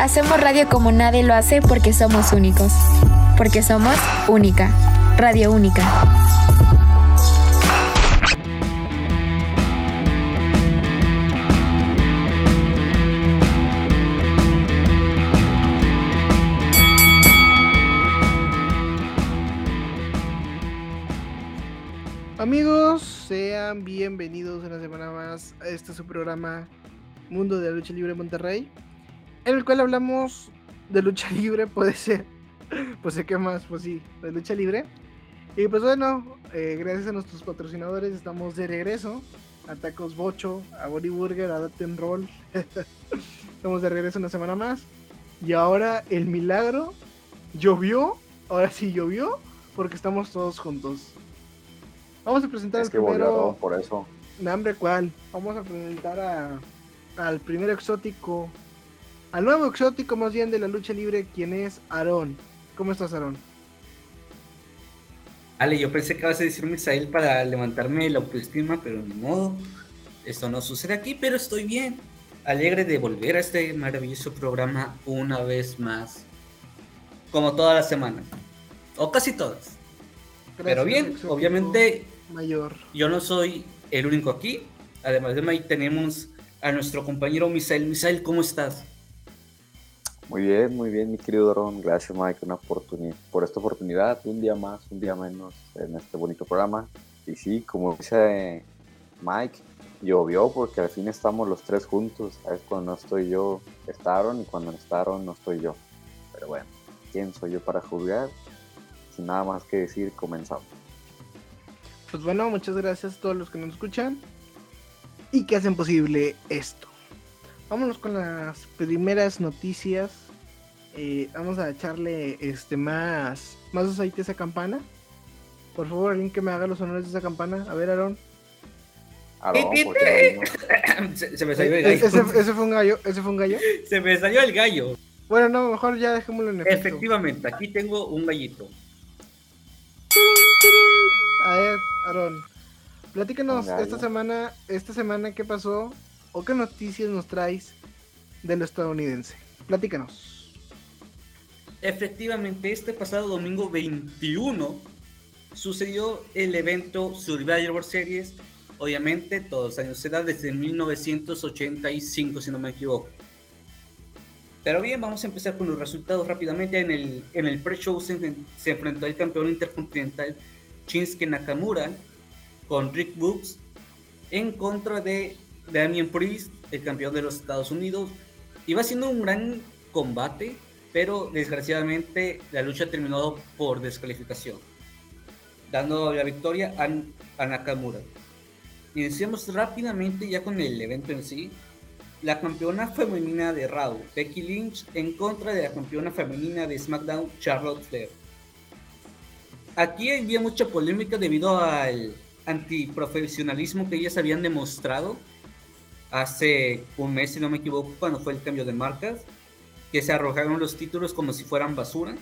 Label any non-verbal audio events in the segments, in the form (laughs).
Hacemos radio como nadie lo hace porque somos únicos. Porque somos única. Radio única. Amigos, sean bienvenidos una semana más a este su programa Mundo de la Lucha Libre Monterrey, en el cual hablamos de lucha (laughs) libre, puede ser, pues sé qué más, pues sí, de lucha libre. Y pues bueno, eh, gracias a nuestros patrocinadores estamos de regreso, a Tacos Bocho, a Body Burger, a Daten Roll, (laughs) estamos de regreso una semana más. Y ahora el milagro llovió, ahora sí llovió, porque estamos todos juntos. Vamos a presentar Es el que primero. Por eso. No, hombre, ¿cuál? Vamos a presentar a, al primer exótico, al nuevo exótico más bien de la lucha libre, quien es Aarón. ¿Cómo estás, Aarón? Ale, yo pensé que ibas a decir Misael para levantarme la autoestima, pero ni modo. Esto no sucede aquí, pero estoy bien. Alegre de volver a este maravilloso programa una vez más. Como todas las semanas. O casi todas. Pero bien, obviamente Mayor. yo no soy el único aquí. Además de mí tenemos a nuestro compañero Misael. Misael, ¿cómo estás? Muy bien, muy bien, mi querido Ron. Gracias, Mike, una oportuni- por esta oportunidad. Un día más, un día menos en este bonito programa. Y sí, como dice Mike, llovió porque al fin estamos los tres juntos. ¿sabes? Cuando no estoy yo, está Aaron, y cuando no está Aaron, no estoy yo. Pero bueno, ¿quién soy yo para juzgar? Sin nada más que decir, comenzamos. Pues bueno, muchas gracias a todos los que nos escuchan y que hacen posible esto. Vámonos con las primeras noticias. Eh, vamos a echarle este más, más aceite a esa campana. Por favor, alguien que me haga los honores de esa campana. A ver, Aarón. (coughs) Se, se me salió el gallo. ese, ese fue un gallo. Ese fue un gallo. (laughs) Se me salió el gallo. Bueno, no, mejor ya dejémoslo en efecto. Efectivamente, aquí tengo un gallito. A ver, Aarón, platícanos esta semana, esta semana qué pasó o qué noticias nos traes de lo estadounidense. Platícanos. Efectivamente, este pasado domingo 21 sucedió el evento Survivor Series. Obviamente, todos los años se da desde 1985, si no me equivoco. Pero bien, vamos a empezar con los resultados rápidamente. En el, en el pre-show se, se enfrentó el campeón intercontinental Shinsuke Nakamura con Rick Books en contra de Damian Priest, el campeón de los Estados Unidos. Iba siendo un gran combate, pero desgraciadamente la lucha terminó por descalificación, dando la victoria a, a Nakamura. Iniciamos rápidamente ya con el evento en sí. La campeona femenina de Raw, Becky Lynch, en contra de la campeona femenina de SmackDown, Charlotte Flair. Aquí había mucha polémica debido al antiprofesionalismo que ellas habían demostrado hace un mes, si no me equivoco, cuando fue el cambio de marcas, que se arrojaron los títulos como si fueran basura.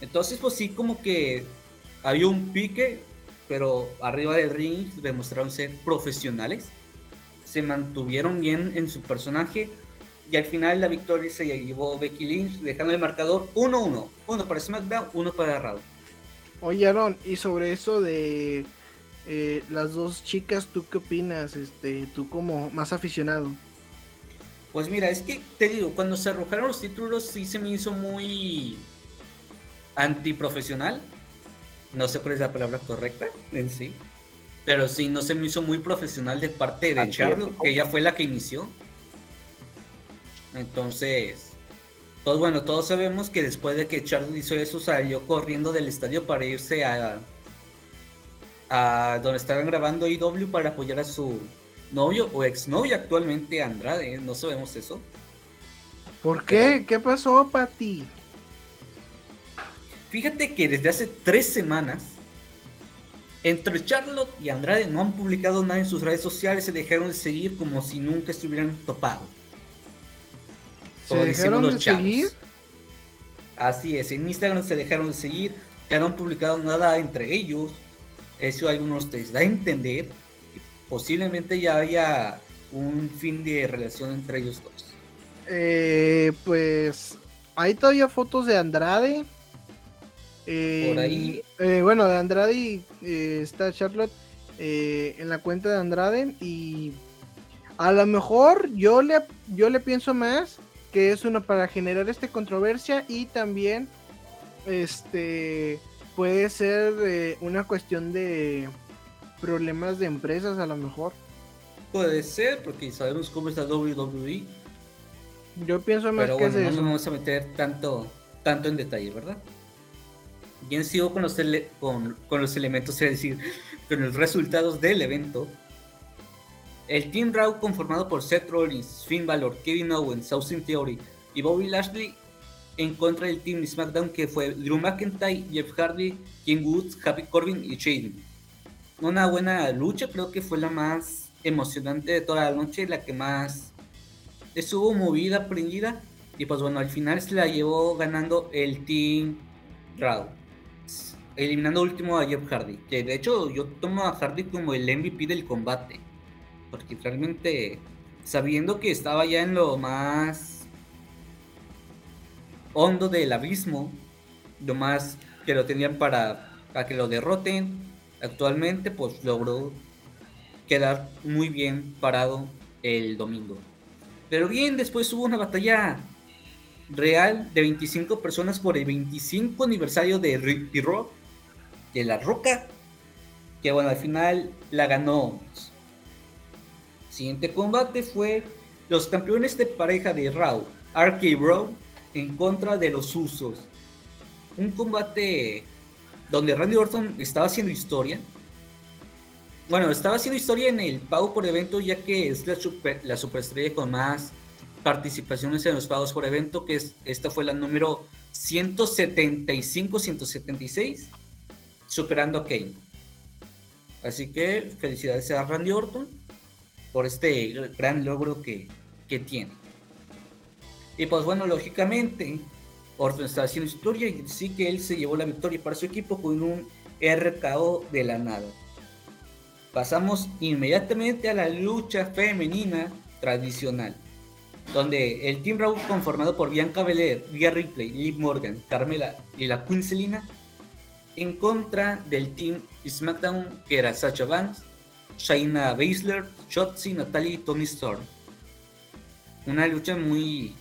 Entonces, pues sí, como que había un pique, pero arriba del ring demostraron ser profesionales. Se mantuvieron bien en su personaje y al final la victoria se llevó Becky Lynch, dejando el marcador 1-1. Uno para SmackDown, uno para Raw. Oye, Aaron, y sobre eso de eh, las dos chicas, ¿tú qué opinas? Este, tú como más aficionado. Pues mira, es que te digo, cuando se arrojaron los títulos sí se me hizo muy antiprofesional. No sé cuál es la palabra correcta en sí. Pero sí, no se me hizo muy profesional de parte de. Charlotte, que ella fue la que inició. Entonces, pues bueno, todos sabemos que después de que Charlotte hizo eso, salió corriendo del estadio para irse a, a donde estaban grabando IW para apoyar a su novio o exnovio actualmente, Andrade. ¿eh? No sabemos eso. ¿Por qué? ¿Qué pasó, Pati? Fíjate que desde hace tres semanas, entre Charlotte y Andrade no han publicado nada en sus redes sociales, se dejaron de seguir como si nunca estuvieran topado. ¿Se dejaron de chavos. seguir? Así es, en Instagram se dejaron de seguir, ya no han publicado nada entre ellos. Eso algunos les da a entender que posiblemente ya haya un fin de relación entre ellos dos. Eh, pues hay todavía fotos de Andrade. Eh, Por ahí. eh, bueno, de Andrade está Charlotte en la cuenta de Andrade y a lo mejor yo le, yo le pienso más que es uno para generar esta controversia y también este puede ser eh, una cuestión de problemas de empresas a lo mejor. Puede ser, porque sabemos cómo está WWE, Yo pienso más pero que bueno, es no eso. nos vamos a meter tanto, tanto en detalle, ¿verdad? Bien sigo con los, con, con los elementos, es decir, con los resultados del evento. El Team Raw conformado por Seth Rollins, Finn Balor, Kevin Owens, Austin Theory y Bobby Lashley en contra del Team SmackDown que fue Drew McIntyre, Jeff Hardy, King Woods, Happy Corbin y Shane. Una buena lucha, creo que fue la más emocionante de toda la noche, la que más estuvo movida, prendida. Y pues bueno, al final se la llevó ganando el Team Raw. Eliminando último a Jeff Hardy. Que de hecho yo tomo a Hardy como el MVP del combate. Porque realmente, sabiendo que estaba ya en lo más hondo del abismo, lo más que lo tenían para, para que lo derroten, actualmente pues logró quedar muy bien parado el domingo. Pero bien, después hubo una batalla real de 25 personas por el 25 aniversario de Ricky Rock, de La Roca, que bueno, al final la ganó. Siguiente combate fue los campeones de pareja de Raw, RK Bro, en contra de los Usos. Un combate donde Randy Orton estaba haciendo historia. Bueno, estaba haciendo historia en el pago por evento, ya que es la, la superestrella con más participaciones en los pagos por evento, que es, esta fue la número 175-176, superando a Kane. Así que felicidades a Randy Orton por este gran logro que, que tiene. Y pues bueno, lógicamente, Orton está haciendo historia y sí que él se llevó la victoria para su equipo con un RKO de la nada. Pasamos inmediatamente a la lucha femenina tradicional, donde el Team Raw conformado por Bianca Belair, Rhea Ripley, Liv Morgan, Carmela y la Queen Selina, en contra del Team SmackDown que era Sacha Banks, Shayna Baszler, Shotzi, Natalie y Tony Storm. Una lucha muy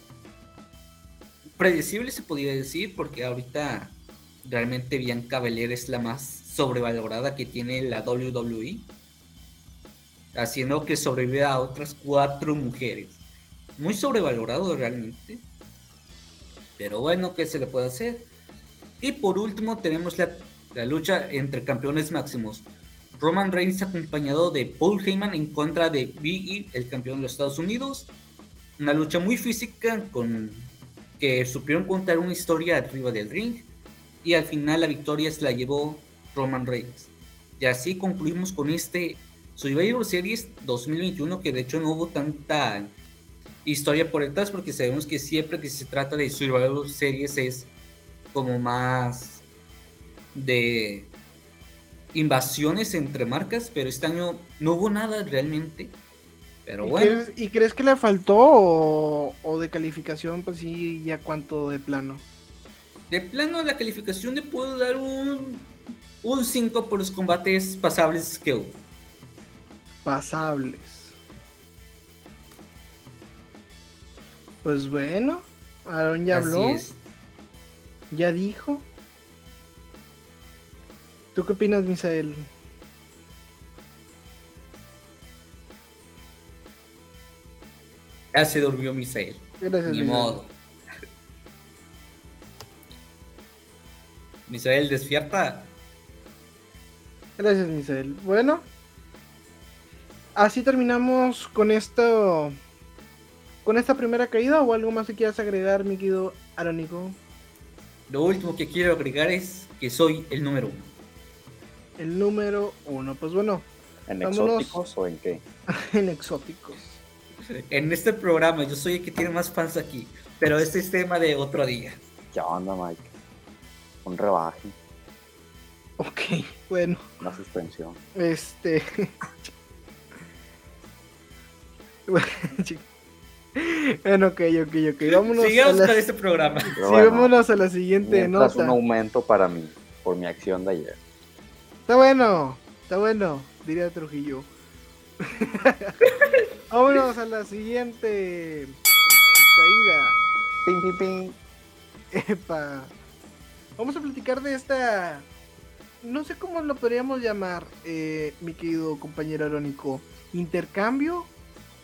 predecible se podría decir porque ahorita realmente Bianca Belair es la más sobrevalorada que tiene la WWE haciendo que sobreviva a otras cuatro mujeres muy sobrevalorado realmente pero bueno ¿qué se le puede hacer? y por último tenemos la, la lucha entre campeones máximos Roman Reigns acompañado de Paul Heyman en contra de Big E, el campeón de los Estados Unidos una lucha muy física con que supieron contar una historia arriba del ring y al final la victoria se la llevó Roman Reigns. Y así concluimos con este Survivor Series 2021 que de hecho no hubo tanta historia por detrás porque sabemos que siempre que se trata de Survivor Series es como más de invasiones entre marcas, pero este año no hubo nada realmente. Pero ¿Y, bueno. crees, y crees que le faltó o, o de calificación, pues sí, ya cuánto de plano? De plano, la calificación le puedo dar un, un 5 por los combates pasables que hubo. Pasables. Pues bueno, Aaron ya Así habló, es. ya dijo. ¿Tú qué opinas, Misael? Ya se durmió Misael. Gracias, Ni Misael. modo. Misael despierta. Gracias, Misael. Bueno, así terminamos con esto. Con esta primera caída o algo más que quieras agregar, mi querido Arónico. Lo último que quiero agregar es que soy el número uno. El número uno. Pues bueno, ¿En Vámonos. exóticos o en qué? (laughs) en exóticos. En este programa yo soy el que tiene más fans aquí. Pero este es tema de otro día. ¿Qué onda, Mike? Un rebaje, Ok, bueno. una suspensión. Este. (laughs) bueno, ok, ok, ok. Vámonos Sigamos la, con este programa. (laughs) Sí, bueno, vámonos a la siguiente nota. un aumento para mí, por mi acción de ayer. Está bueno, está bueno, diría Trujillo. (laughs) Vámonos a la siguiente caída. Ping, ping, ping. Epa. Vamos a platicar de esta. No sé cómo lo podríamos llamar, eh, mi querido compañero Arónico. ¿Intercambio?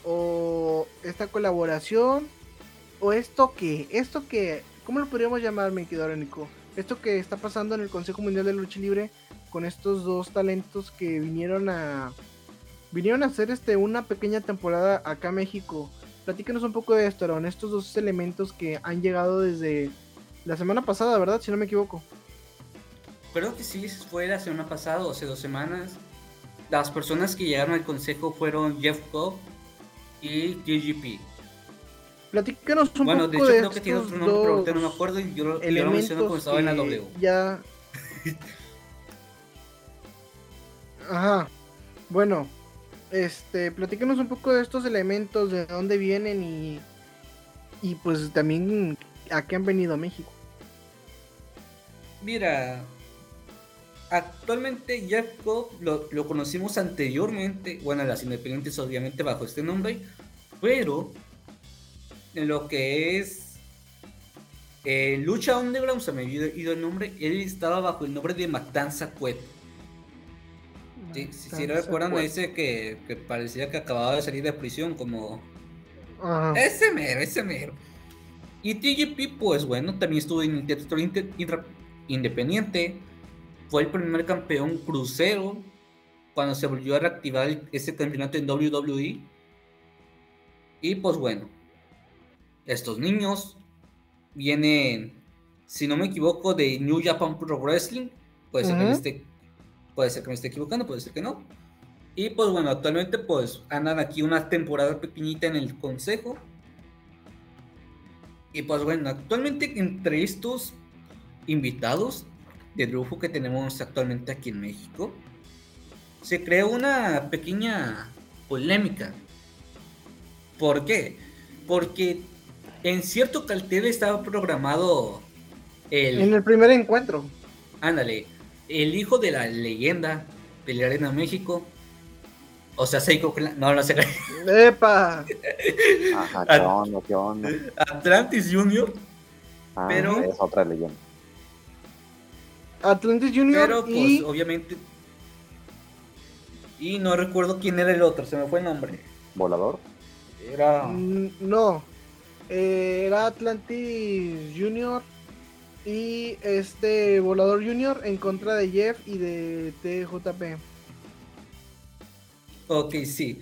¿O esta colaboración? ¿O esto que? ¿Esto que? ¿Cómo lo podríamos llamar, mi querido Arónico? Esto que está pasando en el Consejo Mundial de Lucha Libre con estos dos talentos que vinieron a. Vinieron a hacer este una pequeña temporada acá a México. Platícanos un poco de esto, Aaron. Estos dos elementos que han llegado desde la semana pasada, ¿verdad? Si no me equivoco. Creo que sí, fue la semana pasada o hace dos semanas. Las personas que llegaron al consejo fueron Jeff Cobb y TGP. Platícanos un Bueno, de poco hecho de creo que tiene estos otro nombre, pero no me acuerdo y yo, yo lo menciono cuando estaba en la W. ya... (laughs) Ajá. Bueno, este, platícanos un poco de estos elementos, de dónde vienen y... Y pues también a qué han venido a México. Mira, actualmente Jeff Cobb lo, conocimos anteriormente, bueno, las independientes obviamente bajo este nombre, pero en lo que es eh, Lucha Underground, se me había ido el nombre, él estaba bajo el nombre de Matanza Cueto. Sí, si, si recuerdan, me dice que, que parecía que acababa de salir de prisión, como Ajá. ese mero, ese mero. Y TGP, pues bueno, también estuvo en intra- independiente. Fue el primer campeón crucero cuando se volvió a reactivar ese campeonato en WWE. Y pues bueno, estos niños vienen, si no me equivoco, de New Japan Pro Wrestling. Puede ser, que me Ujú. Puede ser que me esté equivocando, puede ser que no. Y pues bueno, actualmente pues andan aquí una temporada pequeñita en el consejo. Y pues bueno, actualmente entre estos invitados de lujo que tenemos actualmente aquí en México, se creó una pequeña polémica. ¿Por qué? Porque en cierto cartel estaba programado el... En el primer encuentro. Ándale, el hijo de la leyenda de la Arena México. O sea, Seiko Clan- No, no sé. ¡Epa! Ajá, ¿qué onda? ¿Qué onda? Atlantis Junior. Ah, Pero- Es otra leyenda. Atlantis Junior Pero pues y... obviamente. Y no recuerdo quién era el otro, se me fue el nombre. ¿Volador? Era. Mm, No, eh, era Atlantis Junior y este Volador Junior en contra de Jeff y de TJP. Ok, sí.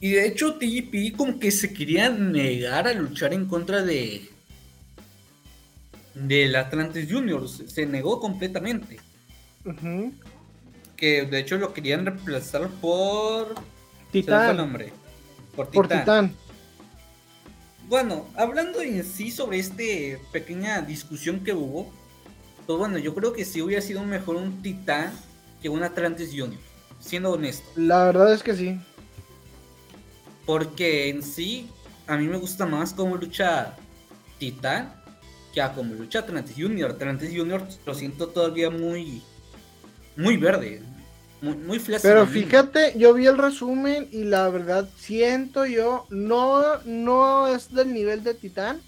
Y de hecho, TGP como que se quería negar a luchar en contra de. Del Atlantis Junior. Se se negó completamente. Que de hecho lo querían reemplazar por. Se fue el Titán, nombre. Por por Titán. Bueno, hablando en sí sobre esta pequeña discusión que hubo, pues bueno, yo creo que sí hubiera sido mejor un Titán que un Atlantis Junior, siendo honesto. La verdad es que sí. Porque en sí, a mí me gusta más cómo lucha Titán que a cómo lucha Atlantis Junior. Atlantis Junior lo siento todavía muy, muy verde, muy, muy. Pero fíjate, yo vi el resumen y la verdad siento yo, no, no es del nivel de Titán,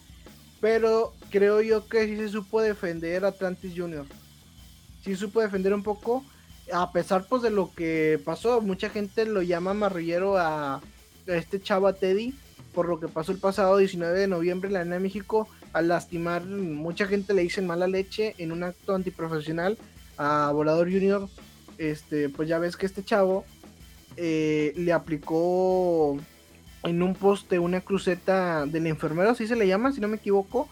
pero creo yo que sí se supo defender Atlantis Junior. Sí supo defender un poco, a pesar pues de lo que pasó. Mucha gente lo llama marrullero a, a este chava Teddy por lo que pasó el pasado 19 de noviembre en la Arena de México al lastimar, mucha gente le dicen mala leche en un acto antiprofesional a Volador Junior este, pues ya ves que este chavo eh, le aplicó en un poste una cruceta del enfermero, así se le llama, si no me equivoco,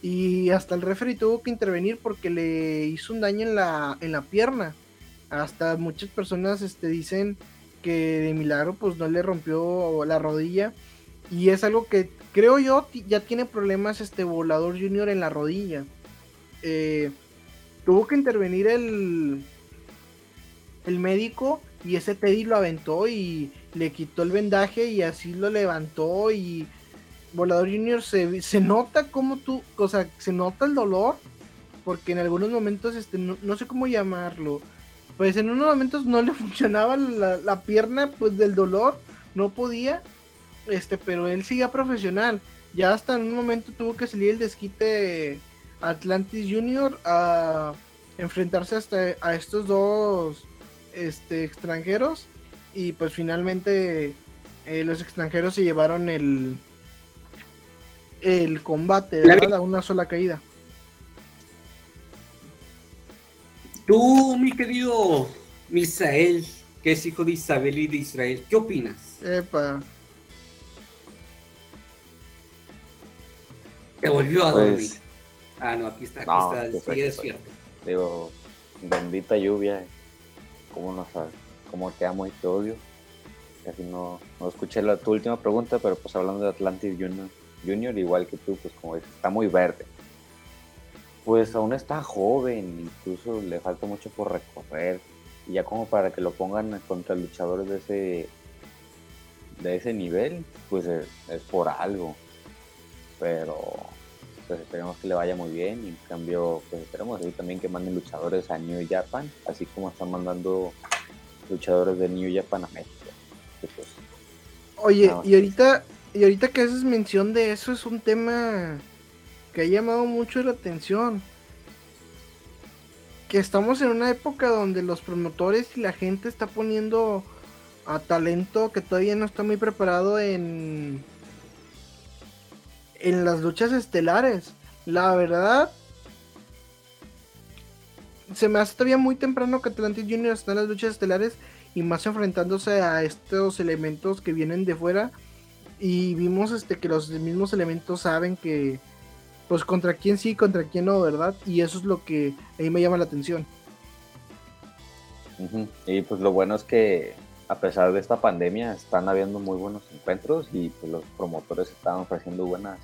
y hasta el referee tuvo que intervenir porque le hizo un daño en la, en la pierna. Hasta muchas personas este, dicen que de milagro pues no le rompió la rodilla. Y es algo que creo yo ya tiene problemas este volador junior en la rodilla. Eh, tuvo que intervenir el, el médico y ese Teddy lo aventó y le quitó el vendaje y así lo levantó y Volador Junior se, se nota como tú, o sea, se nota el dolor porque en algunos momentos, este, no, sé cómo llamarlo, pues en unos momentos no le (laughs) funcionaba la, la, pierna, pues del dolor, no podía, este, pero él sigue profesional, ya hasta en un momento tuvo que salir el desquite Atlantis Junior a enfrentarse hasta a estos dos este, extranjeros y pues finalmente eh, los extranjeros se llevaron el el combate, ¿verdad? A una sola caída. Tú, mi querido Misael, que es hijo de Isabel y de Israel, ¿qué opinas? Epa. Te volvió a pues, dormir. Ah, no, aquí está, aquí está, sí, es cierto. Digo, bendita lluvia, ¿cómo no sabes? ¿Cómo te amo y te odio? Casi no, no escuché tu última pregunta, pero pues hablando de Atlantis Junior, Junior igual que tú, pues como está muy verde pues aún está joven, incluso le falta mucho por recorrer. Y ya como para que lo pongan contra luchadores de ese de ese nivel, pues es, por algo. Pero pues esperemos que le vaya muy bien. Y en cambio, pues esperemos también que manden luchadores a New Japan, así como están mandando luchadores de New Japan a México. Pues, Oye, y ahorita, y ahorita que haces mención de eso, es un tema que ha llamado mucho la atención. Que estamos en una época donde los promotores y la gente está poniendo a talento que todavía no está muy preparado en en las luchas estelares. La verdad se me hace todavía muy temprano que Atlantis Junior está en las luchas estelares y más enfrentándose a estos elementos que vienen de fuera y vimos este que los mismos elementos saben que pues contra quién sí, contra quién no, ¿verdad? Y eso es lo que ahí me llama la atención. Y pues lo bueno es que a pesar de esta pandemia están habiendo muy buenos encuentros y pues los promotores están ofreciendo buenas,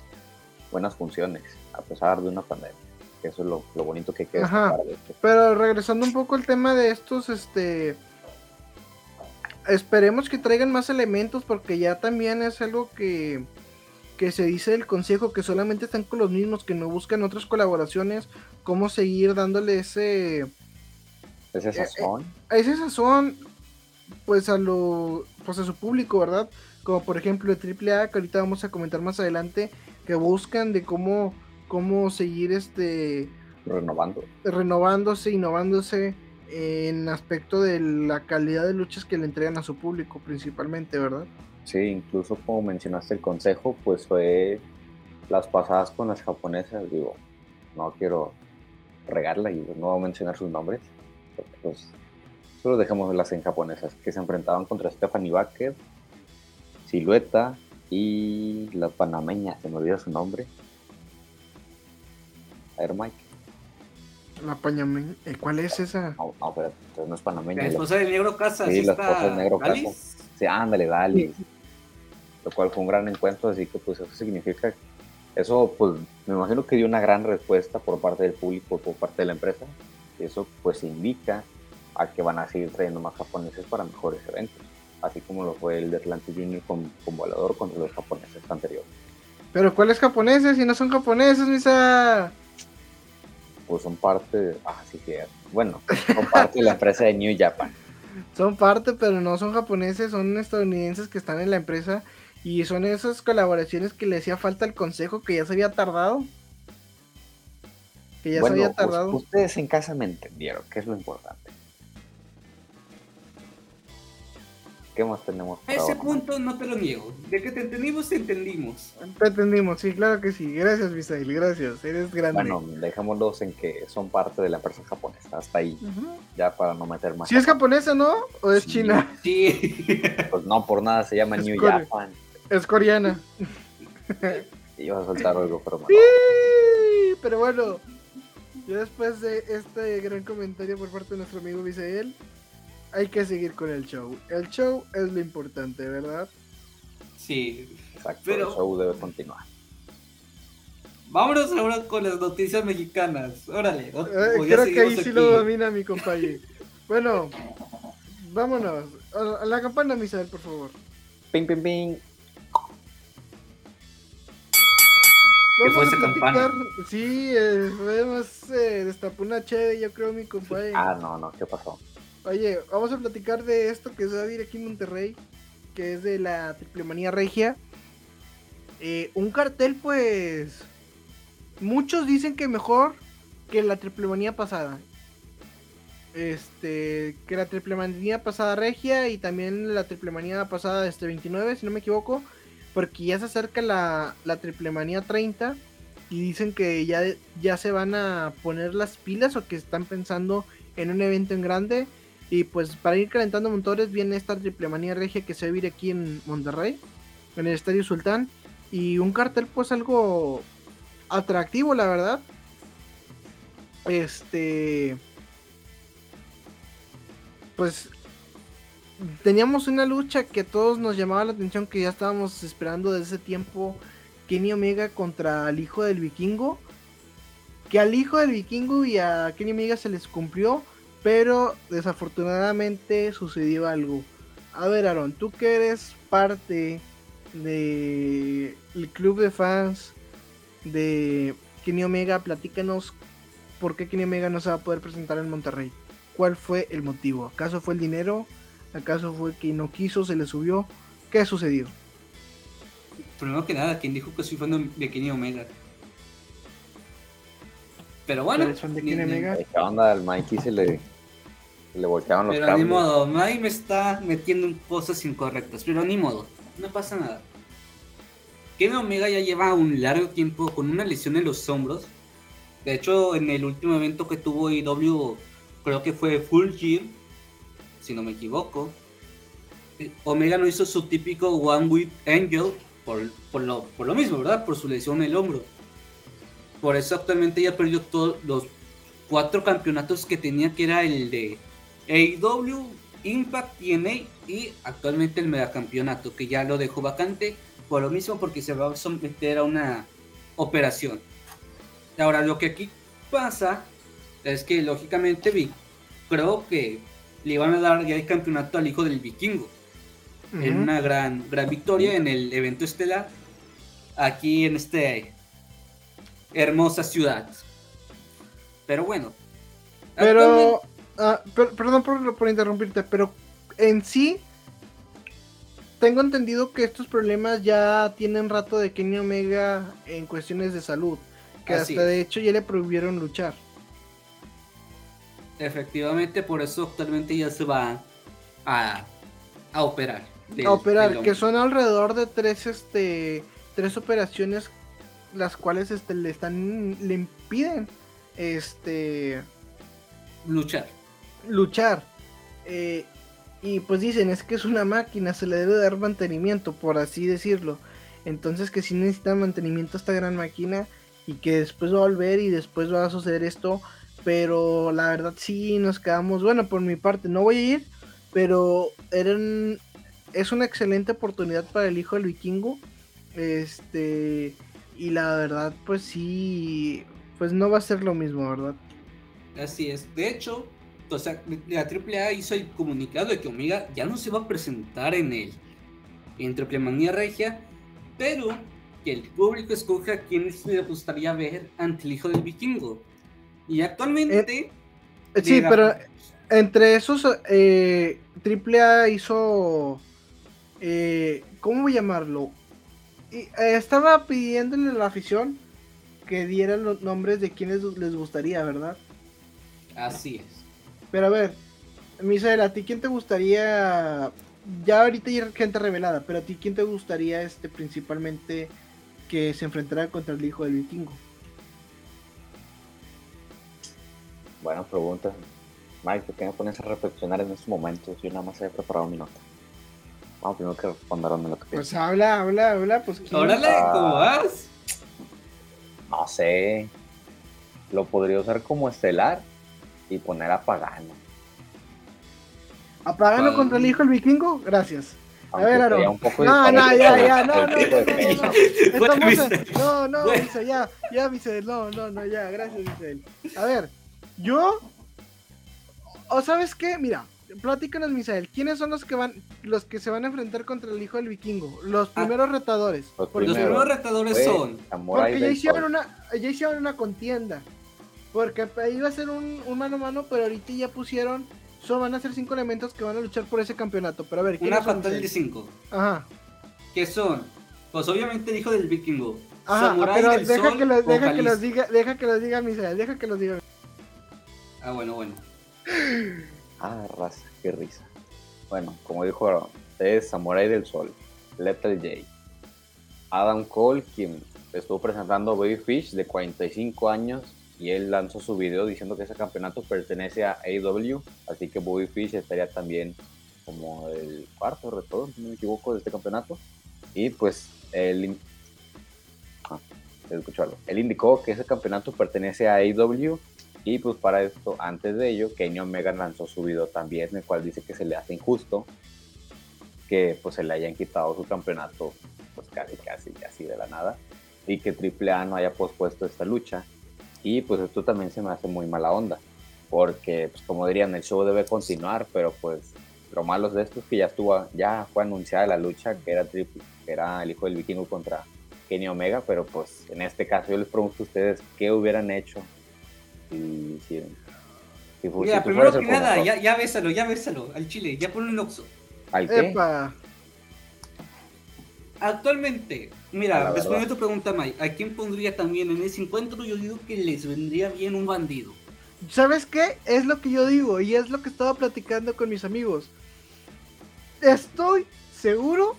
buenas funciones a pesar de una pandemia. Eso es lo, bonito que queda. Pero regresando un poco al tema de estos, este esperemos que traigan más elementos porque ya también es algo que que se dice del consejo que solamente están con los mismos, que no buscan otras colaboraciones, cómo seguir dándole ese... Ese eh, sazón. Eh, ese sazón, pues a lo, pues a su público, ¿verdad? Como por ejemplo el AAA, que ahorita vamos a comentar más adelante, que buscan de cómo, cómo seguir este... Renovando. Renovándose, innovándose en aspecto de la calidad de luchas que le entregan a su público principalmente, ¿verdad? Sí, incluso como mencionaste el consejo, pues fue las pasadas con las japonesas, digo, no quiero regarla y no voy a mencionar sus nombres, porque pues solo dejémoslas en japonesas, que se enfrentaban contra Stephanie Baker, Silueta y la panameña, se me olvida su nombre. A ver, Mike. La panameña, eh, ¿cuál es esa? No, no, pero no es panameña. La esposa del negro Casas. Sí, la esposa del negro Casas. Sí, ándale, dale lo cual fue un gran encuentro, así que pues eso significa, eso pues me imagino que dio una gran respuesta por parte del público, por parte de la empresa, y eso pues indica a que van a seguir trayendo más japoneses para mejores eventos, así como lo fue el de Atlantic Junior con, con volador contra los japoneses anteriores. Pero ¿cuáles japoneses? Si no son japoneses, misa. Pues son parte, ah, sí, que, bueno, son parte de la empresa de New Japan. (laughs) Son parte, pero no son japoneses, son estadounidenses que están en la empresa y son esas colaboraciones que le hacía falta al consejo que ya se había tardado. Que ya se había tardado. ustedes en casa me entendieron, que es lo importante. ¿Qué más tenemos? A ese punto no te lo niego. De que te entendimos, te entendimos. Te entendimos, sí, claro que sí. Gracias, Misael, gracias. Eres grande. Bueno, dejémoslos en que son parte de la empresa japonesa. Hasta ahí. Ya para no meter más. ¿Si es japonesa, no? ¿O es china? Sí. (laughs) Pues no, por nada se llama New Japan. Es coreana. Iba a soltar algo, pero Sí, pero bueno. Ya después de este gran comentario por parte de nuestro amigo Misael, hay que seguir con el show. El show es lo importante, ¿verdad? Sí. Exacto, pero... el show debe continuar. Vámonos ahora con las noticias mexicanas. Órale. Eh, creo que ahí sí lo domina mi compañero. bueno, vámonos. A la campana, Misael, por favor. Ping, ping, ping. ¿Qué fue Vamos a esa campana? platicar. Sí, eh, además eh, destapó una chévere, yo creo, mi compadre. Ah, no, no, ¿qué pasó? Oye, vamos a platicar de esto que se va a ir aquí en Monterrey, que es de la Triplemanía Regia. Eh, un cartel, pues. Muchos dicen que mejor que la Triplemanía pasada. Este, que la Triplemanía pasada Regia y también la Triplemanía pasada este 29, si no me equivoco, porque ya se acerca la, la Triplemanía 30 y dicen que ya, ya se van a poner las pilas o que están pensando en un evento en grande. Y pues para ir calentando motores viene esta triple manía regia que se va a vivir aquí en Monterrey, en el Estadio Sultán. Y un cartel pues algo atractivo, la verdad. Este... Pues teníamos una lucha que a todos nos llamaba la atención, que ya estábamos esperando desde ese tiempo. Kenny Omega contra el hijo del vikingo. Que al hijo del vikingo y a Kenny Omega se les cumplió. Pero desafortunadamente sucedió algo. A ver, Aaron, tú que eres parte de el club de fans de Kenny Omega, platícanos por qué Kenny Omega no se va a poder presentar en Monterrey. ¿Cuál fue el motivo? ¿Acaso fue el dinero? ¿Acaso fue que no quiso, se le subió? ¿Qué sucedió? Primero que nada, quien dijo que soy fan de Kenny Omega. Pero bueno, ¿Eres fan de ni- Kenny ni- Omega? ¿Qué onda? Al Mikey se le, le voltearon los pero ni cables. modo, Mike me está metiendo en cosas incorrectas, pero ni modo, no pasa nada. Kenny Omega ya lleva un largo tiempo con una lesión en los hombros. De hecho, en el último evento que tuvo IW, creo que fue Full Gear, si no me equivoco. eh, Omega no hizo su típico One with Angel por, por lo, por lo mismo, ¿verdad? Por su lesión en el hombro. Por eso actualmente ya perdió todos los cuatro campeonatos que tenía, que era el de AEW, Impact, TNA y actualmente el megacampeonato, que ya lo dejó vacante por lo mismo porque se va a someter a una operación. Ahora, lo que aquí pasa es que lógicamente vi, creo que le iban a dar ya el campeonato al hijo del vikingo en Ujú. una gran, gran victoria en el evento estelar aquí en este hermosa ciudad. Pero bueno. Pero, ah, per- perdón por, por interrumpirte, pero en sí, tengo entendido que estos problemas ya tienen rato de Kenny Omega en cuestiones de salud. Que Así hasta es. de hecho ya le prohibieron luchar. Efectivamente, por eso actualmente ya se va a, a operar. del- a operar, que son alrededor de tres, este, tres operaciones, las cuales, este, le están, le impiden, este, luchar. Luchar. Eh, y pues dicen, es que es una máquina, se le debe dar mantenimiento, por así decirlo. Entonces que si necesita mantenimiento esta gran máquina y que después va a volver y después va a suceder esto. Pero la verdad sí nos quedamos, bueno, por mi parte no voy a ir, pero eran, es una excelente oportunidad para el hijo del vikingo. Este, y la verdad pues sí, pues no va a ser lo mismo, ¿verdad? Así es. De hecho, o sea, la AAA hizo el comunicado de que Omega ya no se va a presentar en el en Triple Manía Regia, pero que el público escoja a quién le gustaría ver ante el hijo del vikingo. Y actualmente. Eh, Sí, diga- pero entre esos, eh, AAA hizo, eh, ¿cómo llamarlo? Y, eh, estaba pidiéndole a la afición que dieran los nombres de quienes les gustaría, ¿verdad? Así es. Pero a ver, Misael, ¿a ti quién te gustaría? Ya ahorita hay gente revelada, pero a ti quién te gustaría este principalmente que se enfrentara contra el hijo del vikingo? Buena pregunta. Mike, ¿por qué me pones a reflexionar en estos momentos? Yo nada más he preparado mi nota. Vamos primero que responderme lo que Pues pienso. habla, habla, habla, pues ¿quién? Órale, Ah. ¿cómo vas? No sé. Lo podría usar como estelar y poner a Pagano. ¿Apagano ¿Cuál? contra el hijo del vikingo? Gracias. A Aunque ver, sería Aaron. un poco No, no, ya, ya, no, no, no, no. No, no, Bueno. Misael, ya, ya, Misael, no, no, no, ya, gracias, Misael. A ver, yo, o sabes qué, mira, platícanos, Misael, ¿quiénes son los que van, los que se van a enfrentar contra el hijo del vikingo? Los Ah. primeros retadores. Los Porque- Los Primero. primeros retadores son. Porque ya hicieron una, ya hicieron una contienda. Porque iba a ser un, un mano a mano, pero ahorita ya pusieron, solo van a ser cinco elementos que van a luchar por ese campeonato. Pero a ver, ¿quiénes Una son pantalla de? 5. Ajá. ¿Qué son? Pues obviamente el hijo del vikingo. Ajá, Samurai pero del deja Sol que, los, deja que los diga, deja que los diga Misael, deja que los diga. Ah, bueno, bueno. Ah, raza, qué risa. Bueno, como dijo es Samurai del Sol, Lethal J. Adam Cole, quien estuvo presentando a Babyfish de 45 años y él lanzó su video diciendo que ese campeonato pertenece a AEW, así que Babyfish estaría también como el cuarto retador, si no me equivoco, de este campeonato. Y pues él, ah, algo. él indicó que ese campeonato pertenece a AEW y pues para esto, antes de ello, Kenny Omega lanzó su video también, en el cual dice que se le hace injusto que pues se le hayan quitado su campeonato pues casi casi casi de la nada y que AAA no haya pospuesto esta lucha y pues esto también se me hace muy mala onda porque pues como dirían el show debe continuar pero pues lo malo de esto es que ya estuvo ya fue anunciada la lucha que era triple, que era el hijo del vikingo contra Kenny Omega pero pues en este caso yo les pregunto a ustedes qué hubieran hecho si, si, si Mira, si primero que nada, ya, ya bésalo, ya bésalo. Al chile, ya ponle un oxo. ¿al qué? Epa. Actualmente, mira, respondiendo a tu pregunta, Mike, ¿a quién pondría también en ese encuentro? Yo digo que les vendría bien un bandido. ¿Sabes qué? Es lo que yo digo y es lo que estaba platicando con mis amigos. Estoy seguro.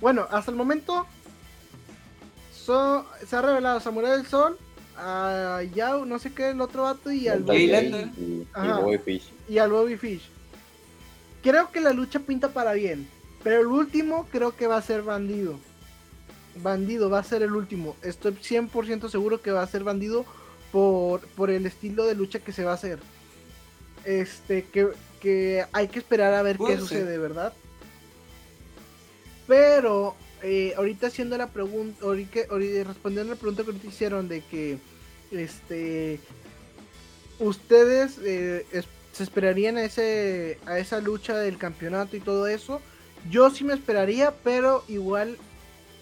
Bueno, hasta el momento so- se ha revelado Samurai del Sol, a Yao, no sé qué, el otro vato y al. Bobby Fish. y al Bobby Fish. Creo que la lucha pinta para bien, pero el último creo que va a ser bandido. Bandido va a ser el último. Estoy 100% seguro que va a ser bandido por, por el estilo de lucha que se va a hacer. Este, que, que hay que esperar a ver qué sucede, ¿verdad? Pero eh, ahorita haciendo la pregunta, ahorita, ahorita respondiendo a la pregunta que ahorita hicieron de que este ustedes eh, es- se esperarían a ese a esa lucha del campeonato y todo eso. Yo sí me esperaría, pero igual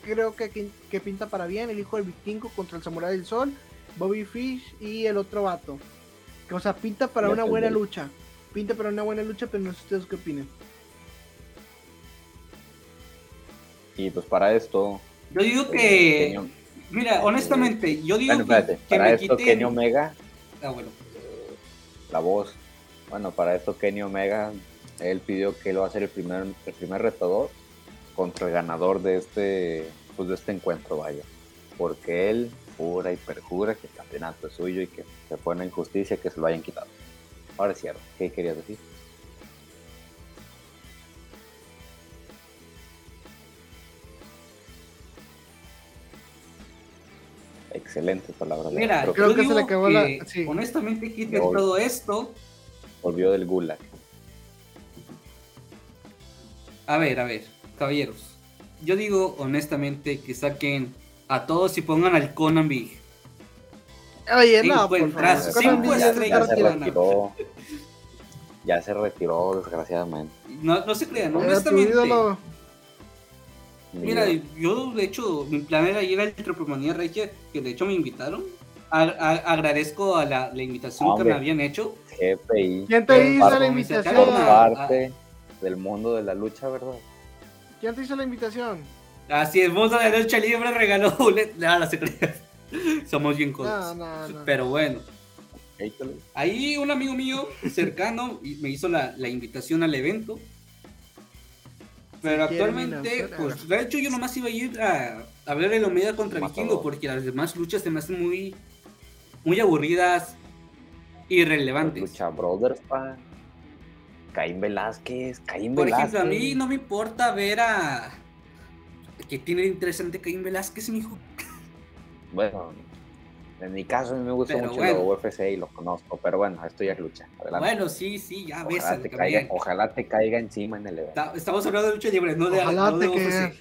creo que, que, que pinta para bien el hijo del vikingo contra el samurai del sol, Bobby Fish y el otro vato. Que, o sea, pinta para una buena lucha. Pinta para una buena lucha, pero no sé ustedes qué opinan. Y pues para esto. Yo digo eh, que, mira, honestamente, yo digo Bueno, que, espérate, que para me esto quiten- Kenny Omega, Ah, bueno. la voz. Bueno, para esto Kenny Omega, él pidió que él va a ser el primer, el primer retador contra el ganador de este, pues de este encuentro, vaya. Porque él jura y perjura que el campeonato es suyo y que se fue una injusticia que se lo hayan quitado. Ahora es cierto, ¿qué querías decir? Excelente palabra. Mira, Creo que se le acabó la- que, sí. honestamente quiten todo esto. volvió del gulag. A ver, a ver, caballeros. Yo digo honestamente que saquen a todos y pongan al Conan Big. Oye, no, por favor. cinco ya, se estrellas está ya se retirando. retiró. Ya se retiró, desgraciadamente. No, no se crean, Era honestamente. ídolo. Mira, yo de hecho, mi plan era ir al Triple Regia, que de hecho me invitaron. A- a- agradezco a la, la invitación que me habían hecho. GPI. ¿Quién te hizo la invitación? a- parte del mundo de la lucha, ¿verdad? ¿Quién te hizo la invitación? Así es, Mundo de la Lucha Libre regaló boletos. Nada, se crean. Somos bien No, codos. no, no. Pero bueno, ahí un amigo mío cercano me hizo la, la invitación al evento. Pero Si actualmente, pues de hecho yo nomás iba a ir a, a ver el Omega contra. Vikingo porque las demás luchas se me hacen muy, muy aburridas, irrelevantes. Lucha Brothers, pa. Caín Velázquez, Caín Por Velázquez. ejemplo, a mí no me importa ver a... que tiene de interesante Caín Velázquez, mijo? Bueno, en mi caso a mí me gusta Pero mucho bueno. la UFC y lo conozco, pero bueno, esto ya es lucha. Adelante. Bueno, sí, sí, ya ves. ojalá, te caiga, ojalá te caiga encima en el evento. Está- Estamos hablando de lucha libre, no de, Ojalá no de te UFC.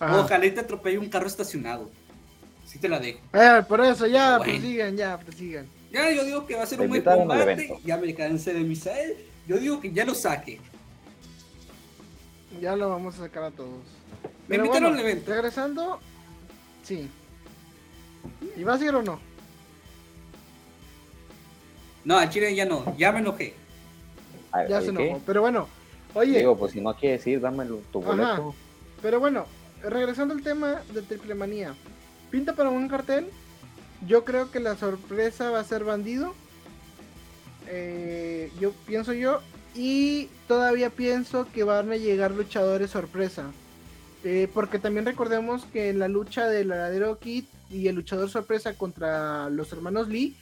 Ajá. Ojalá y te atropelle un carro estacionado. Sí te la dejo. Eh, por eso, ya, Bueno. prosigan, ya, prosigan. Ya yo digo que va a ser un buen combate. evento. Ya me cansé de Misael. yo digo que ya lo saque. Ya lo vamos a sacar a todos. Me Pero invitaron bueno, al evento. Regresando, sí. ¿Y vas a ir o no? No, a Chile ya no, ya me enojé. A- Ya ¿el se qué? enojó. Pero bueno, oye, Digo, pues si no quieres ir, dame tu Ajá. boleto. pero bueno, regresando al tema de Triple Manía. Pinta para un cartel. Yo creo que la sorpresa va a ser bandido. Eh, yo pienso yo. Y todavía pienso que van a llegar luchadores sorpresa. Eh, porque también recordemos que en la lucha del Ladero Kid y el luchador sorpresa contra los hermanos Lee,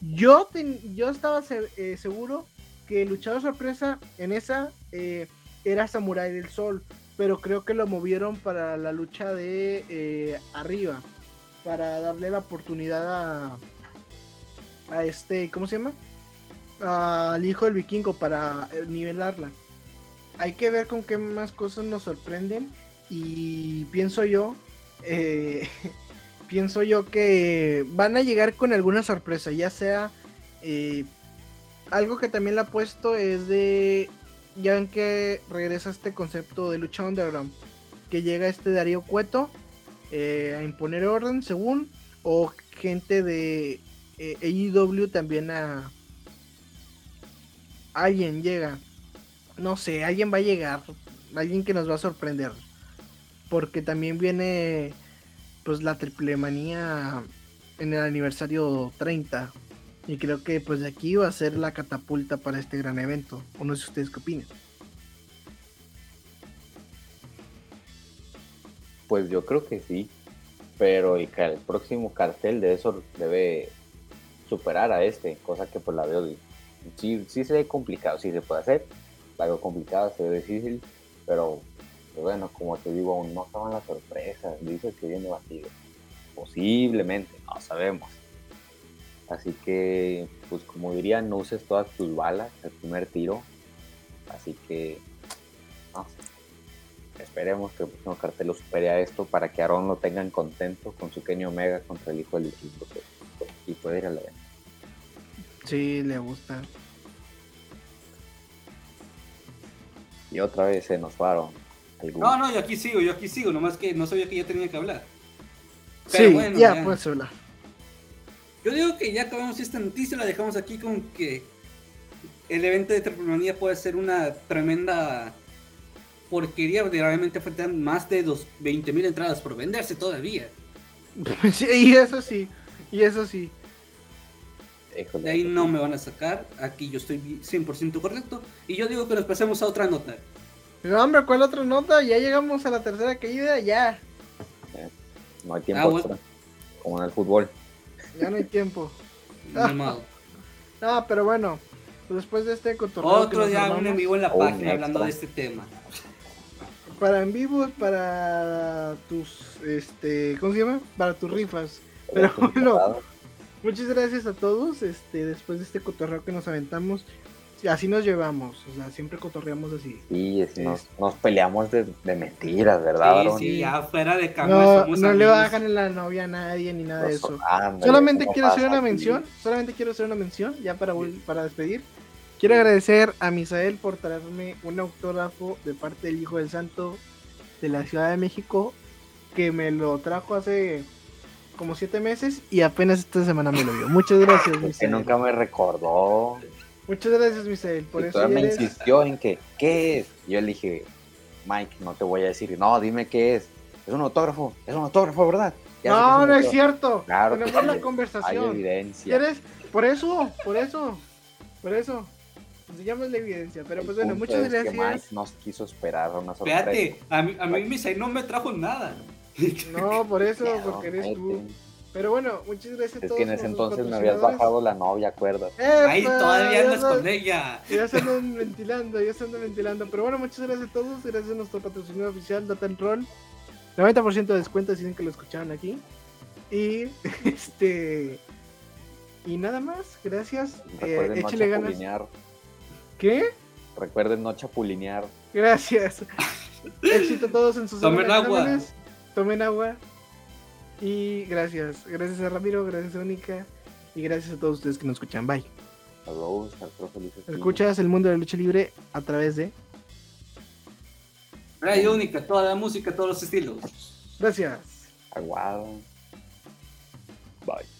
yo, yo estaba se- eh, seguro que el luchador sorpresa en esa eh, era Samurai del Sol, pero creo que lo movieron para la lucha de eh, arriba, para darle la oportunidad a, a este, ¿cómo se llama? Al hijo del vikingo para nivelarla. Hay que ver con qué más cosas nos sorprenden y pienso yo, eh, (laughs) pienso yo que van a llegar con alguna sorpresa, ya sea eh, algo que también le ha puesto es de, ya ven que regresa este concepto de lucha underground, que llega este Darío Cueto eh, a imponer orden según, o gente de eh, AEW también a... Alguien llega, no sé, alguien va a llegar, alguien que nos va a sorprender, porque también viene pues la triple manía en el aniversario 30 y creo que pues de aquí va a ser la catapulta para este gran evento. O no sé ustedes qué opinan. Pues yo creo que sí. Pero el, próximo cartel de eso debe superar a este, cosa que pues la veo. Sí, sí se ve complicado, sí se puede hacer. La veo complicada, se ve difícil. Pero pues, bueno, como te digo, aún no acaban las sorpresas. Dice que viene batido. Posiblemente, no sabemos. Así que, pues como diría, no uses todas tus balas el primer tiro. Así que, no sé. Esperemos que el próximo cartel lo supere a esto para que Aaron lo tengan contento con su Kenny Omega contra el hijo del equipo y puede ir al evento. Sí, le gusta. Y otra vez se nos fueron. algunos. No, no, yo aquí sigo, yo aquí sigo, nomás que no sabía que ya tenía que hablar. Pero sí, bueno, ya, ya. pues hablar. Yo digo que ya acabamos esta noticia, la dejamos aquí con que el evento de Triplemanía puede ser una tremenda porquería, donde realmente faltan más de 20 mil entradas por venderse todavía. (laughs) Sí, y eso sí, y eso sí. Híjole, De ahí no me van a sacar, aquí yo estoy 100% correcto, y yo digo que nos pasemos a otra nota. Pero, hombre, ¿cuál otra nota? Ya llegamos a la tercera caída, ya. No hay tiempo Ah, bueno. extra, como en el fútbol. Ya no hay tiempo. (laughs) Modo. (laughs) Ah, pero bueno, pues después de este cotorreo. Otro ya un armamos, en la página hablando extra. de este tema. Para en vivos, para tus, este, ¿cómo se llama? Para tus rifas. Pero bueno, muchas gracias a todos. Este, después de este cotorreo que nos aventamos, así nos llevamos. O sea, siempre cotorreamos así. Sí, es- nos, nos peleamos de, de mentiras, ¿verdad, Sí, Aaron? sí, ya fuera de cámara No, somos no le bajan en la novia a nadie ni nada de eso. ándale, Solamente ¿cómo quiero hacer una mención, solamente quiero hacer una mención, ya para, para despedir. Quiero agradecer a Misael por traerme un autógrafo de parte del Hijo del Santo de la Ciudad de México, que me lo trajo hace como siete meses y apenas esta semana me lo dio. Muchas gracias, Que Misael. nunca me recordó. Muchas gracias, Misael. Por y eso me eres- insistió en que, ¿qué es? Yo le dije, Mike, no te voy a decir, no, dime qué es. Es un autógrafo, es un autógrafo, ¿verdad? Ya que No, no es cierto. Claro que Tenemos la Hay conversación. evidencia. ¿Quieres? Por eso, por eso, por eso. Enseñamos la evidencia. Pero El pues bueno, muchas es que gracias. Mike nos quiso esperar una sorpresa. Espérate, a mí, a mí no me trajo nada. (laughs) No, por eso, porque eres tú. Pero bueno, muchas gracias a Es todos. que en ese entonces me habías bajado la novia, ¿acuerdas? Ahí todavía andas con ella. Ya se andan (laughs) ventilando, ya se andan ventilando. Pero bueno, muchas gracias a todos. Gracias a nuestro patrocinador oficial, Data and Roll. 90% de descuento dicen que lo escucharon aquí. Y (laughs) este. Y nada más, gracias. Eh, échale ganas. ¿Qué? Recuerden no chapulinear. Gracias. (laughs) Éxito a todos en sus Tomen agua. Tomen agua. Y gracias. Gracias a Ramiro, gracias a Única. Y gracias a todos ustedes que nos escuchan. Bye. Espino. Escuchas el mundo de la lucha libre a través de. Radio única, toda la música, todos los estilos. Gracias. Aguado. Bye.